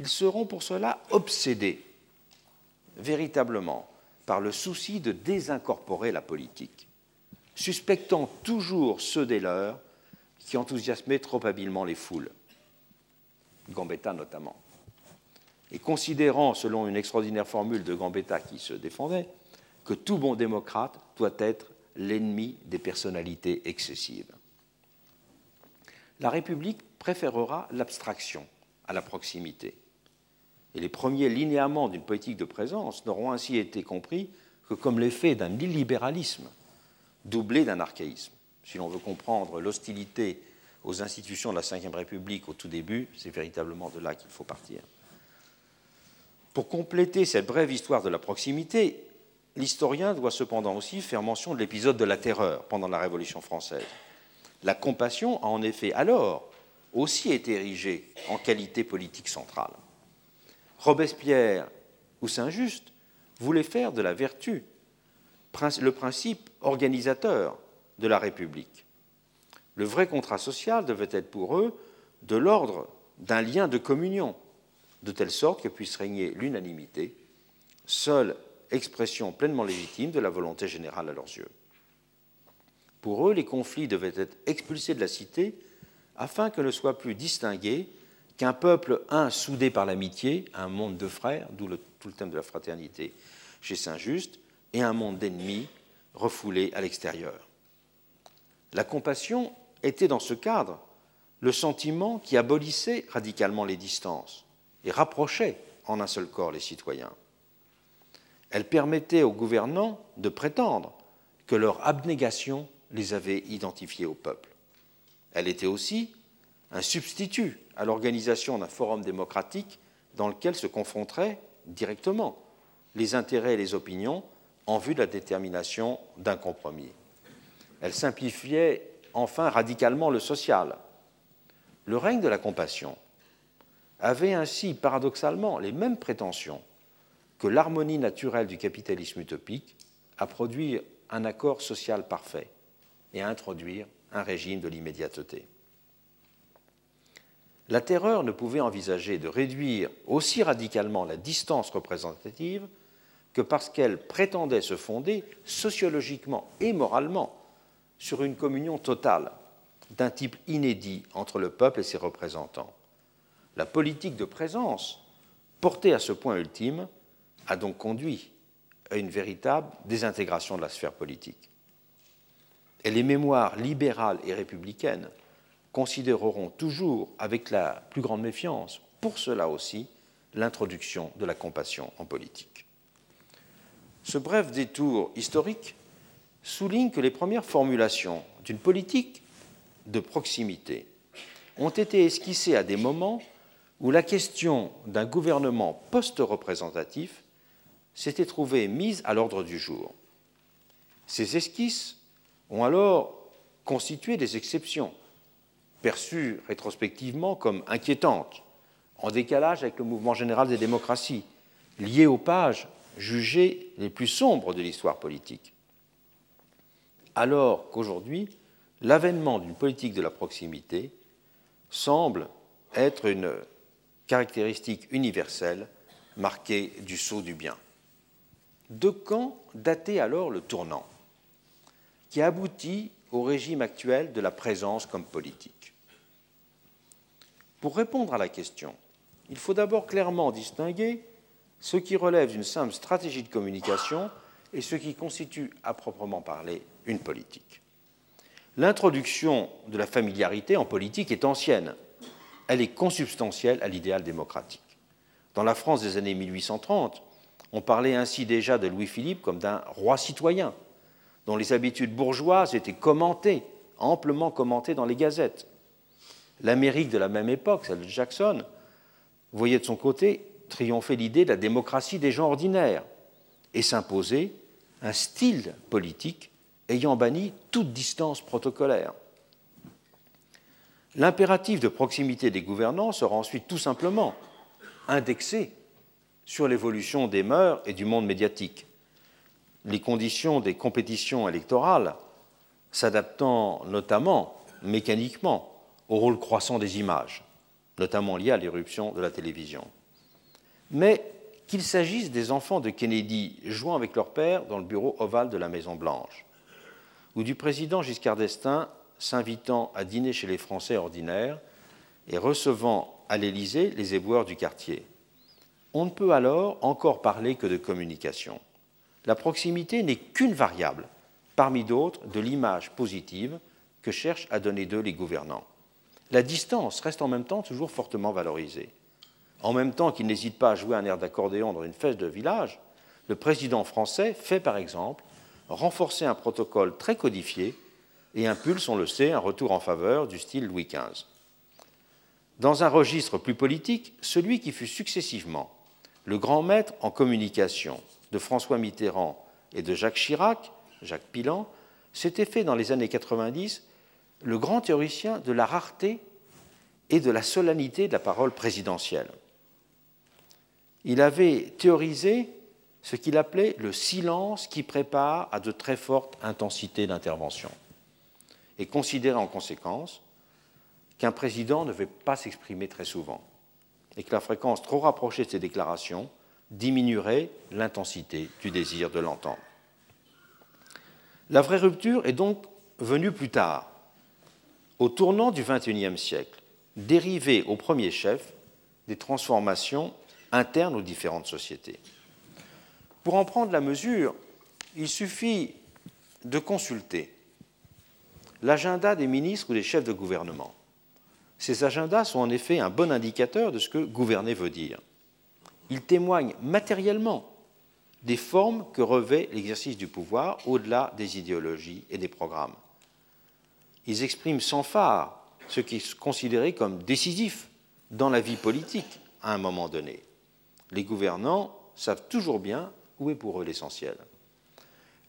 Ils seront pour cela obsédés véritablement par le souci de désincorporer la politique, suspectant toujours ceux des leurs qui enthousiasmaient trop habilement les foules, Gambetta notamment, et considérant, selon une extraordinaire formule de Gambetta qui se défendait, que tout bon démocrate doit être l'ennemi des personnalités excessives. La République préférera l'abstraction à la proximité. Et les premiers linéaments d'une politique de présence n'auront ainsi été compris que comme l'effet d'un illibéralisme doublé d'un archaïsme. Si l'on veut comprendre l'hostilité aux institutions de la Ve République au tout début, c'est véritablement de là qu'il faut partir. Pour compléter cette brève histoire de la proximité, l'historien doit cependant aussi faire mention de l'épisode de la terreur pendant la Révolution française. La compassion a en effet alors aussi été érigée en qualité politique centrale. Robespierre ou Saint-Just voulaient faire de la vertu le principe organisateur de la République. Le vrai contrat social devait être pour eux de l'ordre d'un lien de communion, de telle sorte que puisse régner l'unanimité, seule expression pleinement légitime de la volonté générale à leurs yeux. Pour eux, les conflits devaient être expulsés de la cité afin que ne soit plus distingué qu'un peuple, un, soudé par l'amitié, un monde de frères, d'où tout le thème de la fraternité chez Saint-Just, et un monde d'ennemis refoulé à l'extérieur. La compassion était dans ce cadre le sentiment qui abolissait radicalement les distances et rapprochait en un seul corps les citoyens. Elle permettait aux gouvernants de prétendre que leur abnégation les avait identifiés au peuple. Elle était aussi un substitut à l'organisation d'un forum démocratique dans lequel se confronteraient directement les intérêts et les opinions en vue de la détermination d'un compromis. Elle simplifiait enfin radicalement le social. Le règne de la compassion avait ainsi paradoxalement les mêmes prétentions que l'harmonie naturelle du capitalisme utopique à produire un accord social parfait et à introduire un régime de l'immédiateté. La terreur ne pouvait envisager de réduire aussi radicalement la distance représentative que parce qu'elle prétendait se fonder sociologiquement et moralement sur une communion totale d'un type inédit entre le peuple et ses représentants. La politique de présence, portée à ce point ultime, a donc conduit à une véritable désintégration de la sphère politique. Et les mémoires libérales et républicaines considéreront toujours avec la plus grande méfiance, pour cela aussi, l'introduction de la compassion en politique. Ce bref détour historique souligne que les premières formulations d'une politique de proximité ont été esquissées à des moments où la question d'un gouvernement post-représentatif s'était trouvée mise à l'ordre du jour. Ces esquisses ont alors constitué des exceptions, perçues rétrospectivement comme inquiétantes, en décalage avec le mouvement général des démocraties, liées aux pages jugées les plus sombres de l'histoire politique. Alors qu'aujourd'hui, l'avènement d'une politique de la proximité semble être une caractéristique universelle marquée du saut du bien. De quand dater alors le tournant qui aboutit au régime actuel de la présence comme politique Pour répondre à la question, il faut d'abord clairement distinguer ce qui relève d'une simple stratégie de communication et ce qui constitue à proprement parler une politique. L'introduction de la familiarité en politique est ancienne. Elle est consubstantielle à l'idéal démocratique. Dans la France des années 1830, on parlait ainsi déjà de Louis-Philippe comme d'un roi citoyen, dont les habitudes bourgeoises étaient commentées, amplement commentées dans les gazettes. L'Amérique de la même époque, celle de Jackson, voyait de son côté triompher l'idée de la démocratie des gens ordinaires et s'imposer un style politique ayant banni toute distance protocolaire. L'impératif de proximité des gouvernants sera ensuite tout simplement indexé sur l'évolution des mœurs et du monde médiatique. Les conditions des compétitions électorales s'adaptant notamment mécaniquement au rôle croissant des images, notamment lié à l'éruption de la télévision mais qu'il s'agisse des enfants de Kennedy jouant avec leur père dans le bureau ovale de la Maison-Blanche, ou du président Giscard d'Estaing s'invitant à dîner chez les Français ordinaires et recevant à l'Élysée les éboueurs du quartier. On ne peut alors encore parler que de communication. La proximité n'est qu'une variable, parmi d'autres, de l'image positive que cherchent à donner d'eux les gouvernants. La distance reste en même temps toujours fortement valorisée. En même temps qu'il n'hésite pas à jouer un air d'accordéon dans une fête de village, le président français fait par exemple renforcer un protocole très codifié et impulse, on le sait, un retour en faveur du style Louis XV. Dans un registre plus politique, celui qui fut successivement le grand maître en communication de François Mitterrand et de Jacques Chirac, Jacques Pilan, s'était fait dans les années 90 le grand théoricien de la rareté et de la solennité de la parole présidentielle. Il avait théorisé ce qu'il appelait le silence qui prépare à de très fortes intensités d'intervention et considérait en conséquence qu'un président ne veut pas s'exprimer très souvent et que la fréquence trop rapprochée de ses déclarations diminuerait l'intensité du désir de l'entendre. La vraie rupture est donc venue plus tard, au tournant du XXIe siècle, dérivée au premier chef des transformations internes aux différentes sociétés. Pour en prendre la mesure, il suffit de consulter l'agenda des ministres ou des chefs de gouvernement. Ces agendas sont en effet un bon indicateur de ce que gouverner veut dire. Ils témoignent matériellement des formes que revêt l'exercice du pouvoir au-delà des idéologies et des programmes. Ils expriment sans phare ce qui est considéré comme décisif dans la vie politique à un moment donné. Les gouvernants savent toujours bien où est pour eux l'essentiel.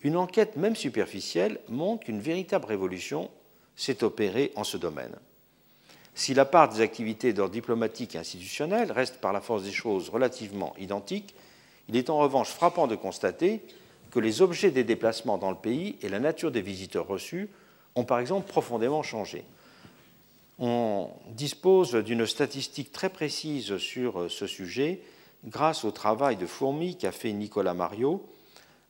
Une enquête, même superficielle, montre qu'une véritable révolution s'est opérée en ce domaine. Si la part des activités d'ordre diplomatique et institutionnel reste par la force des choses relativement identique, il est en revanche frappant de constater que les objets des déplacements dans le pays et la nature des visiteurs reçus ont par exemple profondément changé. On dispose d'une statistique très précise sur ce sujet grâce au travail de fourmi qu'a fait Nicolas Mario,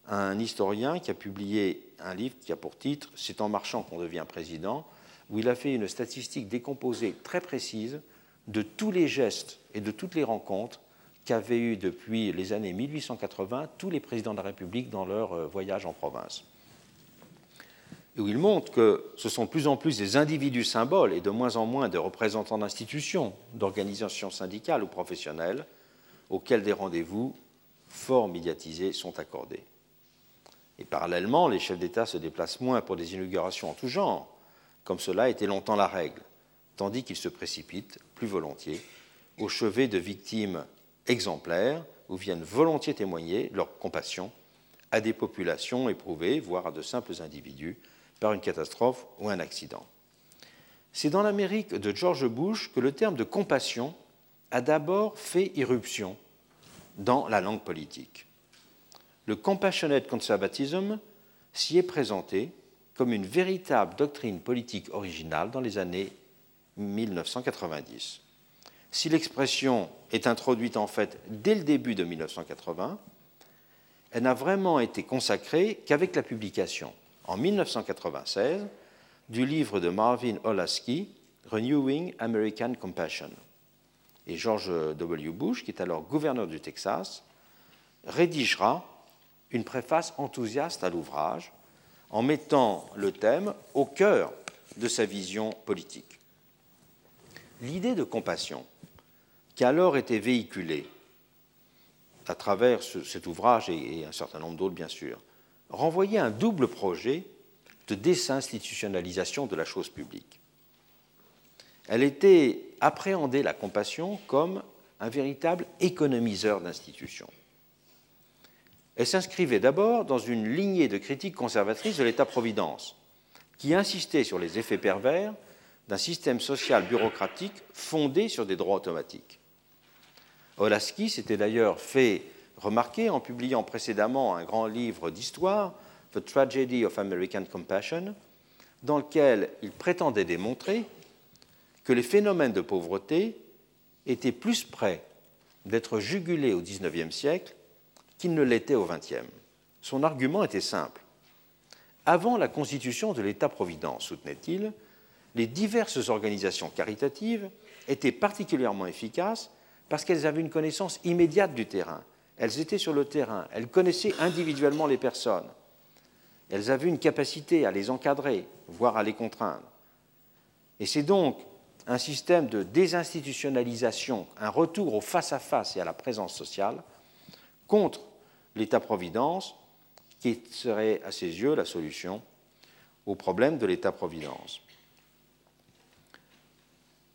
un historien qui a publié un livre qui a pour titre C'est en marchant qu'on devient président, où il a fait une statistique décomposée très précise de tous les gestes et de toutes les rencontres qu'avaient eu depuis les années 1880 tous les présidents de la République dans leur euh, voyage en province. Où il montre que ce sont de plus en plus des individus symboles et de moins en moins de représentants d'institutions, d'organisations syndicales ou professionnelles auxquels des rendez-vous fort médiatisés sont accordés. Et parallèlement, les chefs d'État se déplacent moins pour des inaugurations en tout genre, comme cela été longtemps la règle, tandis qu'ils se précipitent plus volontiers au chevet de victimes exemplaires où viennent volontiers témoigner leur compassion à des populations éprouvées, voire à de simples individus, par une catastrophe ou un accident. C'est dans l'Amérique de George Bush que le terme de compassion a d'abord fait irruption dans la langue politique. Le compassionate conservatism s'y est présenté comme une véritable doctrine politique originale dans les années 1990. Si l'expression est introduite en fait dès le début de 1980, elle n'a vraiment été consacrée qu'avec la publication, en 1996, du livre de Marvin Olasky, Renewing American Compassion. Et George W. Bush, qui est alors gouverneur du Texas, rédigera une préface enthousiaste à l'ouvrage en mettant le thème au cœur de sa vision politique. L'idée de compassion qui alors était véhiculée à travers cet ouvrage et un certain nombre d'autres bien sûr, renvoyait un double projet de désinstitutionnalisation de la chose publique. Elle était appréhendée, la compassion, comme un véritable économiseur d'institutions. Elle s'inscrivait d'abord dans une lignée de critiques conservatrices de l'État-providence, qui insistait sur les effets pervers d'un système social bureaucratique fondé sur des droits automatiques. Olaski s'était d'ailleurs fait remarquer en publiant précédemment un grand livre d'histoire, The Tragedy of American Compassion, dans lequel il prétendait démontrer que les phénomènes de pauvreté étaient plus près d'être jugulés au XIXe siècle qu'il ne l'était au XXe. Son argument était simple. Avant la constitution de l'État-providence, soutenait-il, les diverses organisations caritatives étaient particulièrement efficaces parce qu'elles avaient une connaissance immédiate du terrain. Elles étaient sur le terrain, elles connaissaient individuellement les personnes. Elles avaient une capacité à les encadrer, voire à les contraindre. Et c'est donc un système de désinstitutionnalisation, un retour au face-à-face et à la présence sociale contre l'État-providence qui serait à ses yeux la solution au problème de l'État-providence.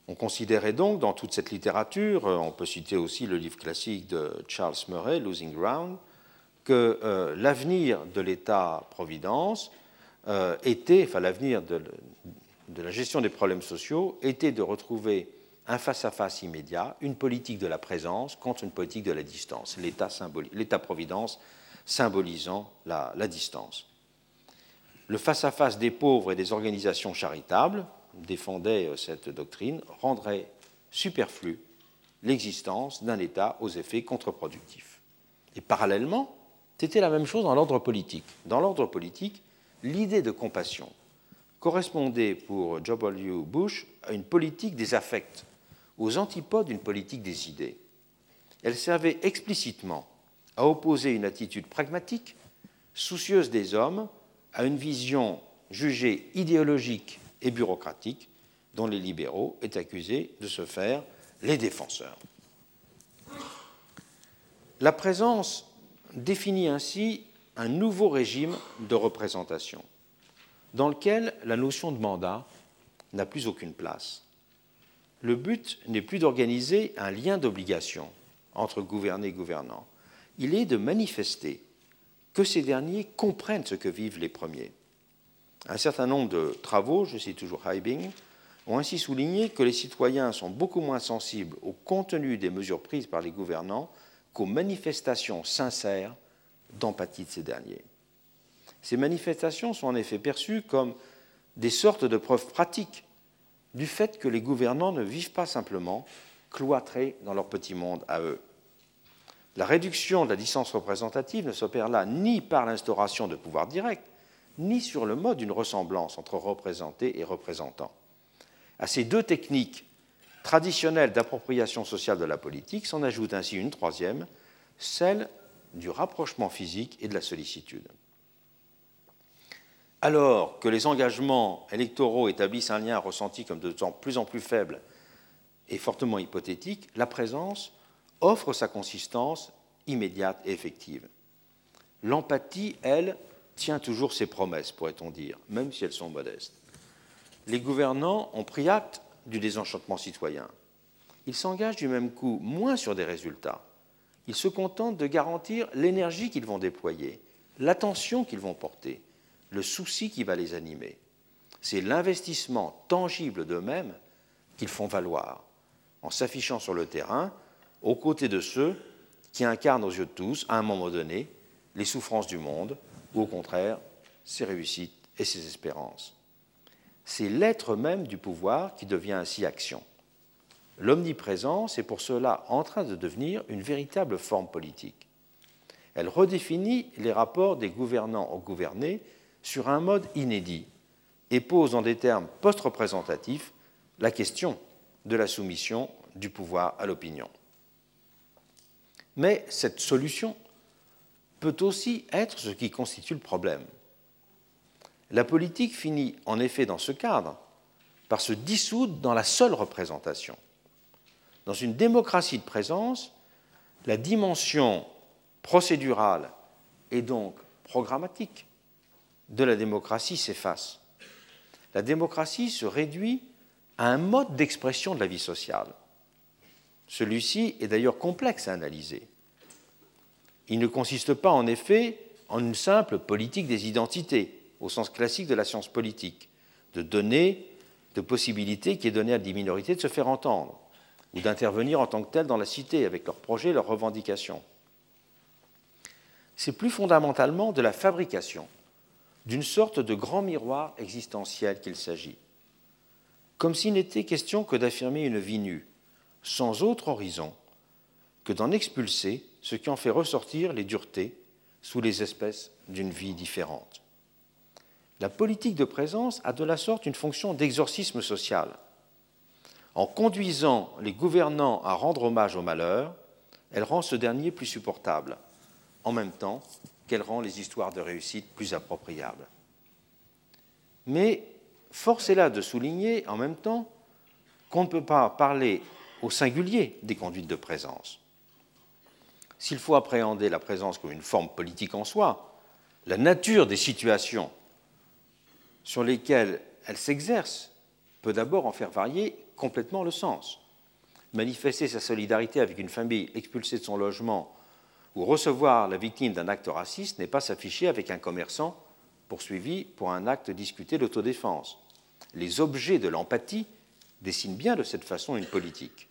On considérait donc dans toute cette littérature, on peut citer aussi le livre classique de Charles Murray, Losing Ground, que euh, l'avenir de l'État-providence euh, était, enfin l'avenir de, la gestion des problèmes sociaux était de retrouver un face-à-face immédiat, une politique de la présence contre une politique de la distance, l'État-providence symbolisant la, la, distance. Le face-à-face des pauvres et des organisations charitables, défendait euh, cette doctrine, rendrait superflu l'existence d'un État aux effets contre-productifs. Et parallèlement, c'était la même chose dans l'ordre politique. Dans l'ordre politique, l'idée de compassion correspondait pour W. Bush à une politique des affects, aux antipodes d'une politique des idées. Elle servait explicitement à opposer une attitude pragmatique, soucieuse des hommes, à une vision jugée idéologique et bureaucratique dont les libéraux étaient accusés de se faire les défenseurs. La présence définit ainsi un nouveau régime de représentation dans lequel la notion de mandat n'a plus aucune place. Le but n'est plus d'organiser un lien d'obligation entre gouverné et gouvernant. Il est de manifester que ces derniers comprennent ce que vivent les premiers. Un certain nombre de travaux, je cite toujours Heibing, ont ainsi souligné que les citoyens sont beaucoup moins sensibles au contenu des mesures prises par les gouvernants qu'aux manifestations sincères d'empathie de ces derniers. Ces manifestations sont en effet perçues comme des sortes de preuves pratiques du fait que les gouvernants ne vivent pas simplement cloîtrés dans leur petit monde à eux. La réduction de la distance représentative ne s'opère là ni par l'instauration de pouvoirs directs, ni sur le mode d'une ressemblance entre représentés et représentants. À ces deux techniques traditionnelles d'appropriation sociale de la politique s'en ajoute ainsi une troisième, celle du rapprochement physique et de la sollicitude. Alors que les engagements électoraux établissent un lien ressenti comme de plus en plus faible et fortement hypothétique, la présence offre sa consistance immédiate et effective. L'empathie, elle, tient toujours ses promesses, pourrait-on dire, même si elles sont modestes. Les gouvernants ont pris acte du désenchantement citoyen. Ils s'engagent du même coup moins sur des résultats. Ils se contentent de garantir l'énergie qu'ils vont déployer, l'attention qu'ils vont porter, le souci qui va les animer. C'est l'investissement tangible d'eux-mêmes qu'ils font valoir, en s'affichant sur le terrain aux côtés de ceux qui incarnent aux yeux de tous, à un moment donné, les souffrances du monde, au contraire, ses réussites et ses espérances. C'est l'être même du pouvoir qui devient ainsi action. L'omniprésence est pour cela en train de devenir une véritable forme politique. Elle redéfinit les rapports des gouvernants aux gouvernés sur un mode inédit et pose en des termes post-représentatifs la question de la soumission du pouvoir à l'opinion. Mais cette solution peut aussi être ce qui constitue le problème. La politique finit en effet dans ce cadre par se dissoudre dans la seule représentation. Dans une démocratie de présence, la dimension procédurale et donc programmatique de la démocratie s'efface. La démocratie se réduit à un mode d'expression de la vie sociale. Celui-ci est d'ailleurs complexe à analyser. Il ne consiste pas en effet en une simple politique des identités, au sens classique de la science politique, de donner de possibilités qui est donnée à des minorités de se faire entendre, ou d'intervenir en tant que telles dans la cité avec leurs projets, leurs revendications. C'est plus fondamentalement de la fabrication d'une sorte de grand miroir existentiel qu'il s'agit, comme s'il n'était question que d'affirmer une vie nue, sans autre horizon que d'en expulser ce qui en fait ressortir les duretés sous les espèces d'une vie différente. La politique de présence a de la sorte une fonction d'exorcisme social. En conduisant les gouvernants à rendre hommage au malheur, elle rend ce dernier plus supportable, en même temps qu'elle rend les histoires de réussite plus appropriables. Mais force est là de souligner en même temps qu'on ne peut pas parler au singulier des conduites de présence. S'il faut appréhender la présence comme une forme politique en soi, la nature des situations sur lesquelles elle s'exerce peut d'abord en faire varier complètement le sens. Manifester sa solidarité avec une famille expulsée de son logement où recevoir la victime d'un acte raciste n'est pas s'afficher avec un commerçant poursuivi pour un acte discuté d'autodéfense. Les objets de l'empathie dessinent bien de cette façon une politique.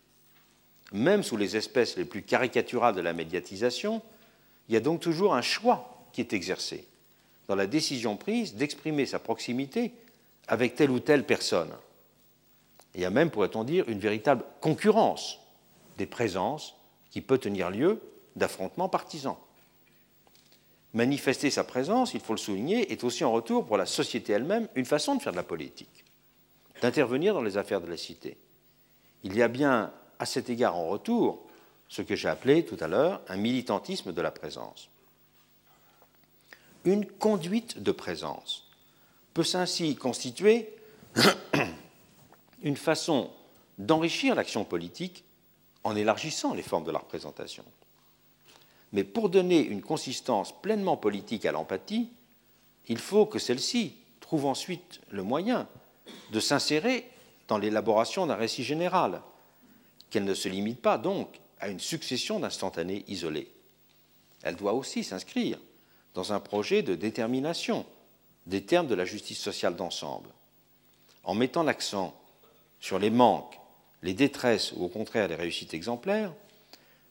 Même sous les espèces les plus caricaturales de la médiatisation, il y a donc toujours un choix qui est exercé dans la décision prise d'exprimer sa proximité avec telle ou telle personne. Il y a même, pourrait-on dire, une véritable concurrence des présences qui peut tenir lieu d'affrontements partisans. Manifester sa présence, il faut le souligner, est aussi en retour pour la société elle-même une façon de faire de la politique, d'intervenir dans les affaires de la cité. Il y a bien à cet égard en retour ce que j'ai appelé tout à l'heure un militantisme de la présence. Une conduite de présence peut ainsi constituer une façon d'enrichir l'action politique en élargissant les formes de la représentation. Mais pour donner une consistance pleinement politique à l'empathie, il faut que celle-ci trouve ensuite le moyen de s'insérer dans l'élaboration d'un récit général, qu'elle ne se limite pas donc à une succession d'instantanés isolés. Elle doit aussi s'inscrire dans un projet de détermination des termes de la justice sociale d'ensemble, en mettant l'accent sur les manques, les détresses ou au contraire les réussites exemplaires,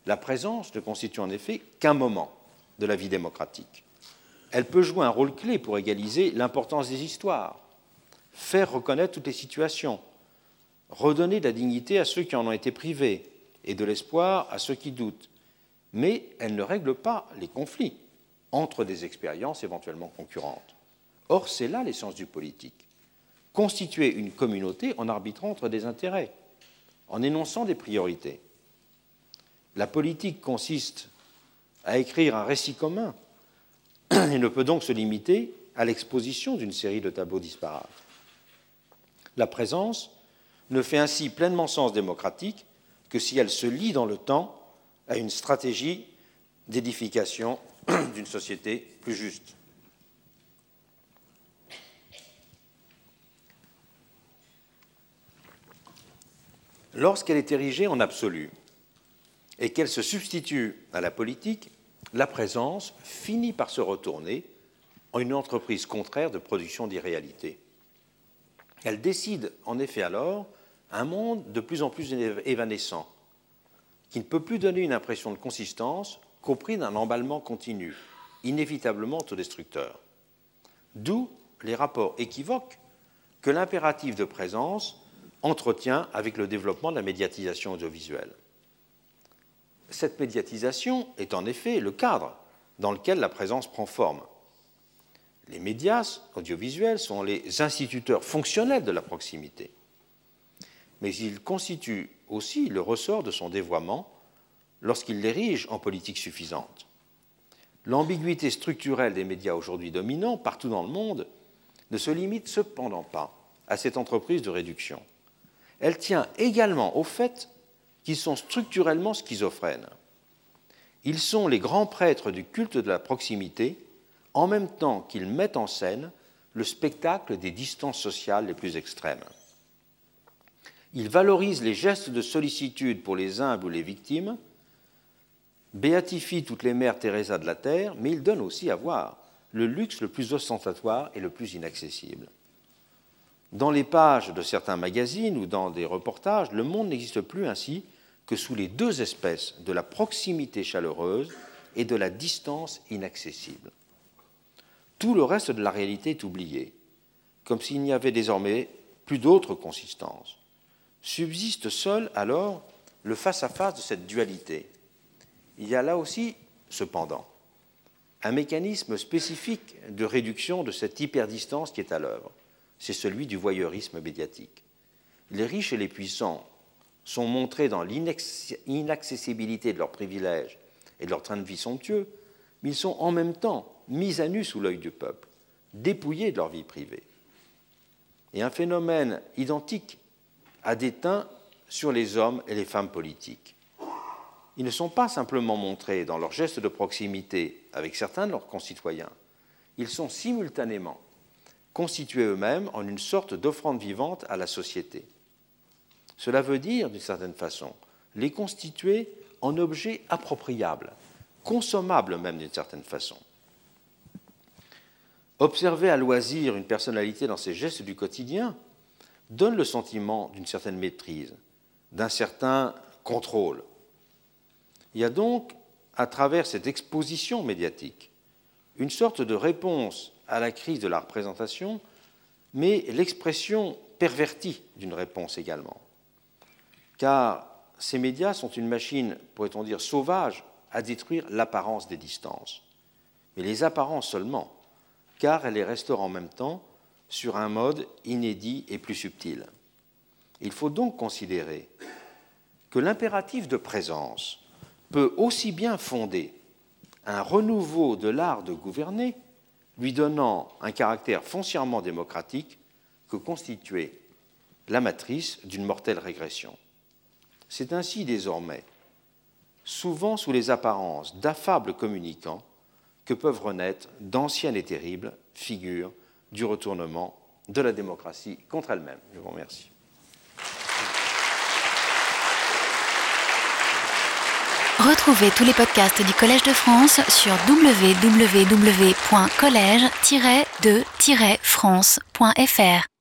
la présence ne constitue en effet qu'un moment de la vie démocratique. Elle peut jouer un rôle clé pour égaliser l'importance des histoires, faire reconnaître toutes les situations, redonner de la dignité à ceux qui en ont été privés et de l'espoir à ceux qui doutent. Mais elle ne règle pas les conflits entre des expériences éventuellement concurrentes. Or, c'est là l'essence du politique. Constituer une communauté en arbitrant entre des intérêts, en énonçant des priorités. La politique consiste à écrire un récit commun et ne peut donc se limiter à l'exposition d'une série de tableaux disparates. La présence ne fait ainsi pleinement sens démocratique que si elle se lie dans le temps à une stratégie d'édification d'une société plus juste. Lorsqu'elle est érigée en absolu et qu'elle se substitue à la politique, la présence finit par se retourner en une entreprise contraire de production d'irréalité. Elle décide en effet alors un monde de plus en plus évanescent, qui ne peut plus donner une impression de consistance qu'au prix d'un emballement continu, inévitablement autodestructeur. D'où les rapports équivoques que l'impératif de présence entretient avec le développement de la médiatisation audiovisuelle. Cette médiatisation est en effet le cadre dans lequel la présence prend forme. Les médias audiovisuels sont les instituteurs fonctionnels de la proximité, mais ils constituent aussi le ressort de son dévoiement lorsqu'il l'érige en politique suffisante. L'ambiguïté structurelle des médias aujourd'hui dominants partout dans le monde ne se limite cependant pas à cette entreprise de réduction elle tient également au fait qu'ils sont structurellement schizophrènes. Ils sont les grands prêtres du culte de la proximité, en même temps qu'ils mettent en scène le spectacle des distances sociales les plus extrêmes. Ils valorisent les gestes de sollicitude pour les humbles ou les victimes, béatifient toutes les mères Teresa de la terre, mais ils donnent aussi à voir le luxe le plus ostentatoire et le plus inaccessible. Dans les pages de certains magazines ou dans des reportages, le monde n'existe plus ainsi que sous les deux espèces de la proximité chaleureuse et de la distance inaccessible. Tout le reste de la réalité est oublié, comme s'il n'y avait désormais plus d'autre consistance. Subsiste seul alors le face-à-face -face de cette dualité. Il y a là aussi, cependant, un mécanisme spécifique de réduction de cette hyperdistance qui est à l'œuvre c'est celui du voyeurisme médiatique. Les riches et les puissants sont montrés dans l'inaccessibilité de leurs privilèges et de leur train de vie somptueux, mais ils sont en même temps mis à nu sous l'œil du peuple, dépouillés de leur vie privée. Et un phénomène identique a déteint sur les hommes et les femmes politiques. Ils ne sont pas simplement montrés dans leurs gestes de proximité avec certains de leurs concitoyens, ils sont simultanément constituer eux-mêmes en une sorte d'offrande vivante à la société. Cela veut dire, d'une certaine façon, les constituer en objets appropriables, consommable même d'une certaine façon. Observer à loisir une personnalité dans ses gestes du quotidien donne le sentiment d'une certaine maîtrise, d'un certain contrôle. Il y a donc, à travers cette exposition médiatique, une sorte de réponse à la crise de la représentation, mais l'expression pervertie d'une réponse également. Car ces médias sont une machine, pourrait-on dire, sauvage à détruire l'apparence des distances. Mais les apparences seulement, car elle les restaure en même temps sur un mode inédit et plus subtil. Il faut donc considérer que l'impératif de présence peut aussi bien fonder un renouveau de l'art de gouverner, lui donnant un caractère foncièrement démocratique, que constituer la matrice d'une mortelle régression. C'est ainsi désormais, souvent sous les apparences d'affables communicants, que peuvent renaître d'anciennes et terribles figures du retournement de la démocratie contre elle-même. Je vous remercie. Retrouvez tous les podcasts du Collège de France sur www.collège-de-france.fr.